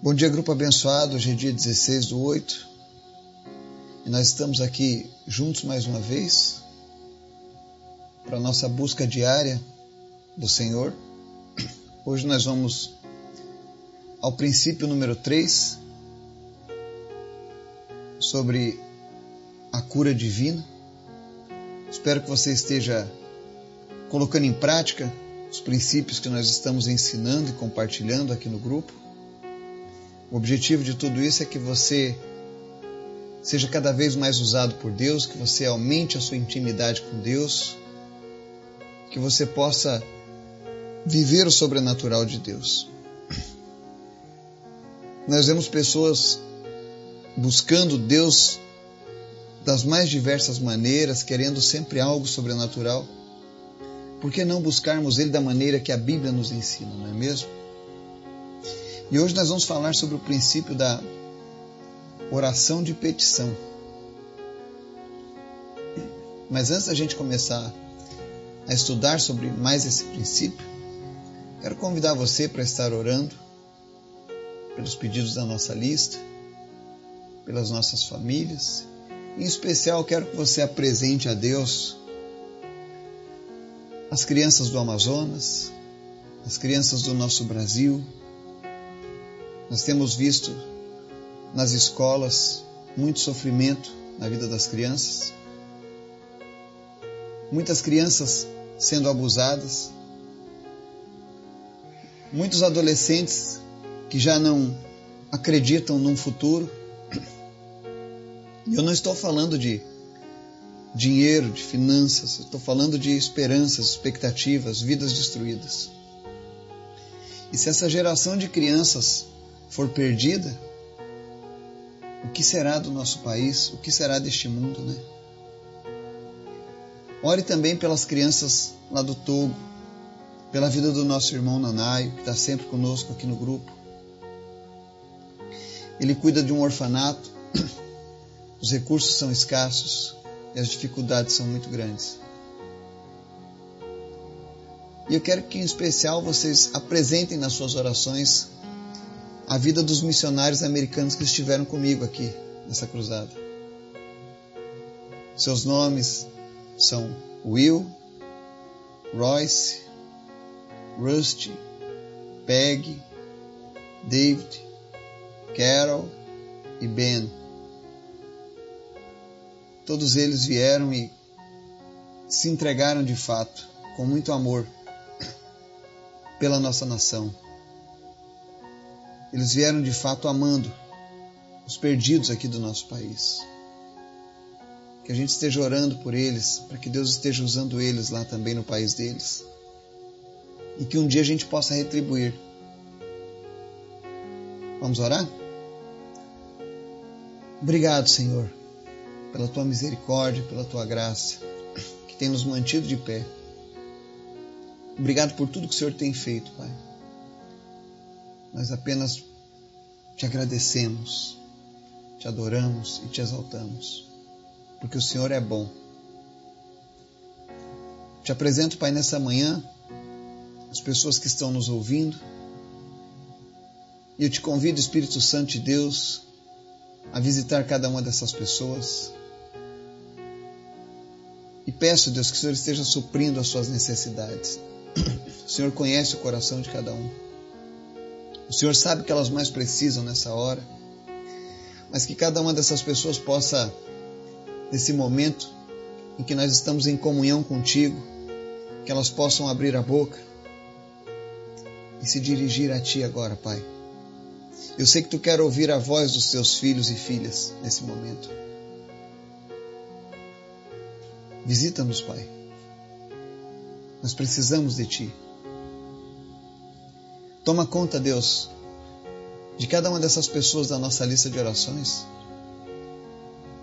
Bom dia, grupo abençoado. Hoje é dia 16 do 8 e nós estamos aqui juntos mais uma vez para a nossa busca diária do Senhor. Hoje nós vamos ao princípio número 3 sobre a cura divina. Espero que você esteja colocando em prática os princípios que nós estamos ensinando e compartilhando aqui no grupo. O objetivo de tudo isso é que você seja cada vez mais usado por Deus, que você aumente a sua intimidade com Deus, que você possa viver o sobrenatural de Deus. Nós vemos pessoas buscando Deus das mais diversas maneiras, querendo sempre algo sobrenatural. Por que não buscarmos Ele da maneira que a Bíblia nos ensina, não é mesmo? E hoje nós vamos falar sobre o princípio da oração de petição. Mas antes da gente começar a estudar sobre mais esse princípio, quero convidar você para estar orando pelos pedidos da nossa lista, pelas nossas famílias. Em especial, quero que você apresente a Deus as crianças do Amazonas, as crianças do nosso Brasil, nós temos visto nas escolas muito sofrimento na vida das crianças, muitas crianças sendo abusadas, muitos adolescentes que já não acreditam num futuro. E eu não estou falando de dinheiro, de finanças, estou falando de esperanças, expectativas, vidas destruídas. E se essa geração de crianças for perdida, o que será do nosso país? O que será deste mundo, né? Ore também pelas crianças lá do Togo, pela vida do nosso irmão Nanaio, que está sempre conosco aqui no grupo. Ele cuida de um orfanato, os recursos são escassos e as dificuldades são muito grandes. E eu quero que, em especial, vocês apresentem nas suas orações a vida dos missionários americanos que estiveram comigo aqui nessa cruzada. Seus nomes são Will, Royce, Rusty, Peg, David, Carol e Ben. Todos eles vieram e se entregaram de fato, com muito amor, pela nossa nação. Eles vieram de fato amando os perdidos aqui do nosso país. Que a gente esteja orando por eles, para que Deus esteja usando eles lá também no país deles. E que um dia a gente possa retribuir. Vamos orar? Obrigado, Senhor, pela tua misericórdia, pela tua graça, que tem nos mantido de pé. Obrigado por tudo que o Senhor tem feito, Pai. Nós apenas te agradecemos, te adoramos e te exaltamos, porque o Senhor é bom. Te apresento, Pai, nessa manhã, as pessoas que estão nos ouvindo, e eu te convido, Espírito Santo de Deus, a visitar cada uma dessas pessoas. E peço, Deus, que o Senhor esteja suprindo as suas necessidades. O Senhor conhece o coração de cada um. O Senhor sabe que elas mais precisam nessa hora, mas que cada uma dessas pessoas possa, nesse momento em que nós estamos em comunhão contigo, que elas possam abrir a boca e se dirigir a Ti agora, Pai. Eu sei que Tu quer ouvir a voz dos Teus filhos e filhas nesse momento. Visita-nos, Pai. Nós precisamos de Ti. Toma conta, Deus, de cada uma dessas pessoas da nossa lista de orações.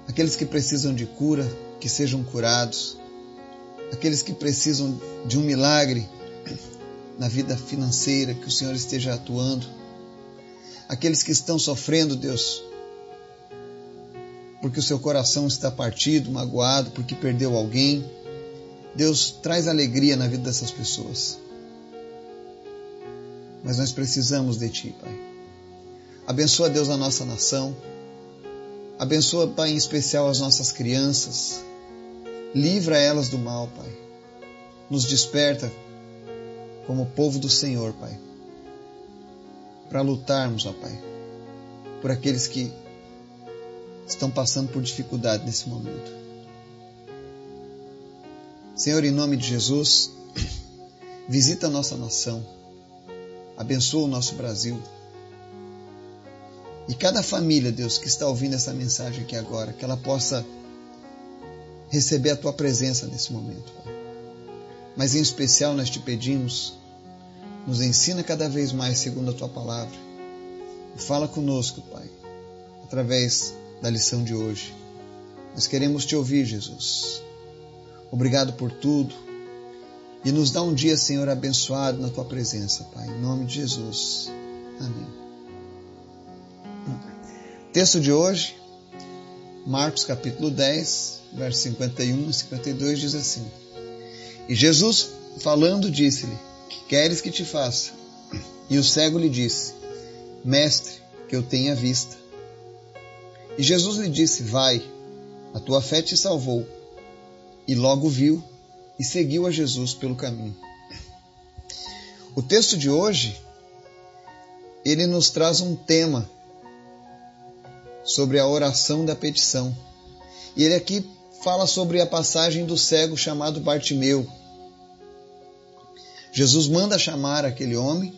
Aqueles que precisam de cura, que sejam curados. Aqueles que precisam de um milagre na vida financeira, que o Senhor esteja atuando. Aqueles que estão sofrendo, Deus, porque o seu coração está partido, magoado, porque perdeu alguém. Deus traz alegria na vida dessas pessoas mas nós precisamos de Ti, Pai. Abençoa, Deus, a nossa nação. Abençoa, Pai, em especial as nossas crianças. Livra elas do mal, Pai. Nos desperta como povo do Senhor, Pai. Para lutarmos, ó Pai, por aqueles que estão passando por dificuldade nesse momento. Senhor, em nome de Jesus, visita a nossa nação, abençoa o nosso Brasil. E cada família, Deus, que está ouvindo essa mensagem aqui agora, que ela possa receber a tua presença nesse momento, Pai. Mas em especial nós te pedimos, nos ensina cada vez mais segundo a tua palavra. E fala conosco, Pai, através da lição de hoje. Nós queremos te ouvir, Jesus. Obrigado por tudo. E nos dá um dia, Senhor, abençoado na tua presença, Pai. Em nome de Jesus. Amém. Texto de hoje, Marcos capítulo 10, versos 51 e 52 diz assim: E Jesus, falando, disse-lhe: Que queres que te faça? E o cego lhe disse: Mestre, que eu tenha vista. E Jesus lhe disse: Vai, a tua fé te salvou. E logo viu e seguiu a Jesus pelo caminho. O texto de hoje ele nos traz um tema sobre a oração da petição. E ele aqui fala sobre a passagem do cego chamado Bartimeu. Jesus manda chamar aquele homem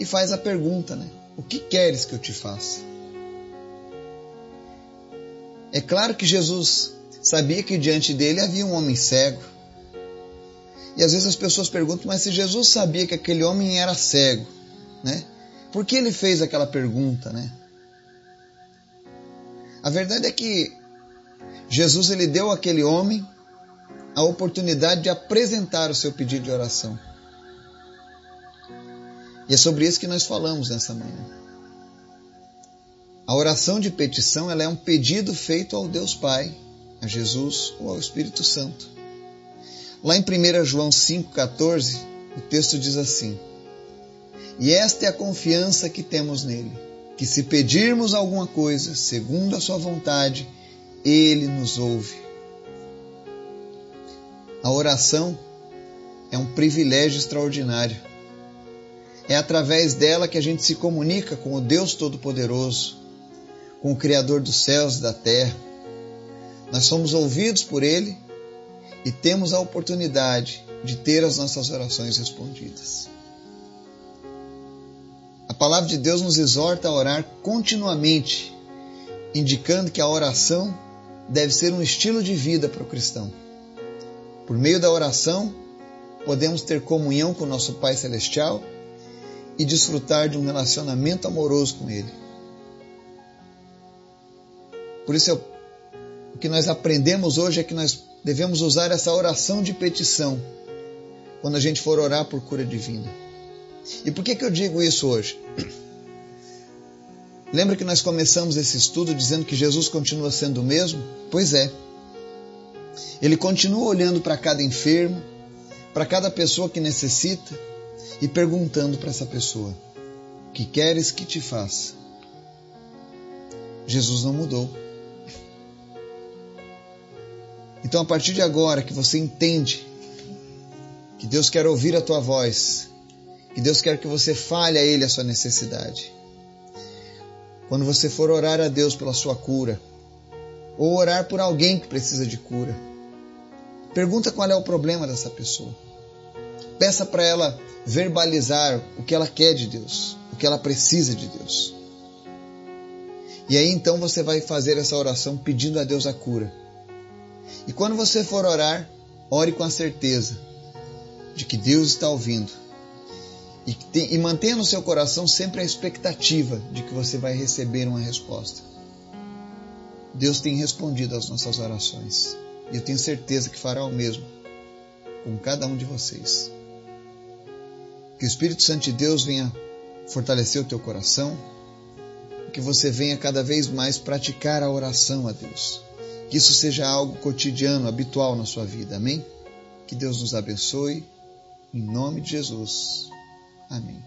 e faz a pergunta, né? O que queres que eu te faça? É claro que Jesus sabia que diante dele havia um homem cego. E às vezes as pessoas perguntam, mas se Jesus sabia que aquele homem era cego, né? Por que ele fez aquela pergunta, né? A verdade é que Jesus ele deu àquele homem a oportunidade de apresentar o seu pedido de oração. E é sobre isso que nós falamos nessa manhã. A oração de petição ela é um pedido feito ao Deus Pai, a Jesus ou ao Espírito Santo. Lá em 1 João 5,14, o texto diz assim: E esta é a confiança que temos nele, que se pedirmos alguma coisa segundo a Sua vontade, Ele nos ouve. A oração é um privilégio extraordinário. É através dela que a gente se comunica com o Deus Todo-Poderoso, com o Criador dos céus e da terra. Nós somos ouvidos por Ele e temos a oportunidade de ter as nossas orações respondidas. A palavra de Deus nos exorta a orar continuamente, indicando que a oração deve ser um estilo de vida para o cristão. Por meio da oração, podemos ter comunhão com nosso Pai Celestial e desfrutar de um relacionamento amoroso com Ele. Por isso, eu, o que nós aprendemos hoje é que nós devemos usar essa oração de petição quando a gente for orar por cura divina. E por que, que eu digo isso hoje? Lembra que nós começamos esse estudo dizendo que Jesus continua sendo o mesmo? Pois é. Ele continua olhando para cada enfermo, para cada pessoa que necessita e perguntando para essa pessoa: Que queres que te faça? Jesus não mudou. Então, a partir de agora que você entende que Deus quer ouvir a tua voz, que Deus quer que você fale a Ele a sua necessidade. Quando você for orar a Deus pela sua cura, ou orar por alguém que precisa de cura, pergunta qual é o problema dessa pessoa. Peça para ela verbalizar o que ela quer de Deus, o que ela precisa de Deus. E aí então você vai fazer essa oração pedindo a Deus a cura. E quando você for orar, ore com a certeza de que Deus está ouvindo. E, e mantenha no seu coração sempre a expectativa de que você vai receber uma resposta. Deus tem respondido às nossas orações. E eu tenho certeza que fará o mesmo com cada um de vocês. Que o Espírito Santo de Deus venha fortalecer o teu coração, que você venha cada vez mais praticar a oração a Deus que isso seja algo cotidiano, habitual na sua vida. Amém? Que Deus nos abençoe. Em nome de Jesus. Amém.